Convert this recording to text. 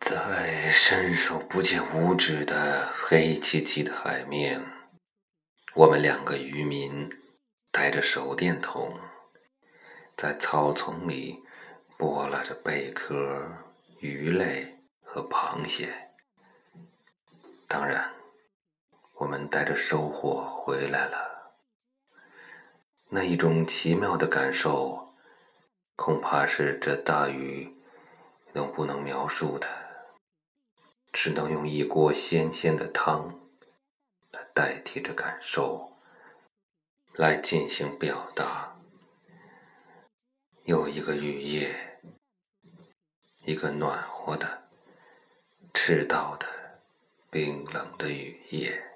在伸手不见五指的黑漆漆的海面，我们两个渔民带着手电筒，在草丛里剥拉着贝壳、鱼类和螃蟹。当然，我们带着收获回来了。那一种奇妙的感受，恐怕是这大鱼都不能描述的。只能用一锅鲜鲜的汤来代替这感受，来进行表达。又一个雨夜，一个暖和的、赤道的、冰冷的雨夜。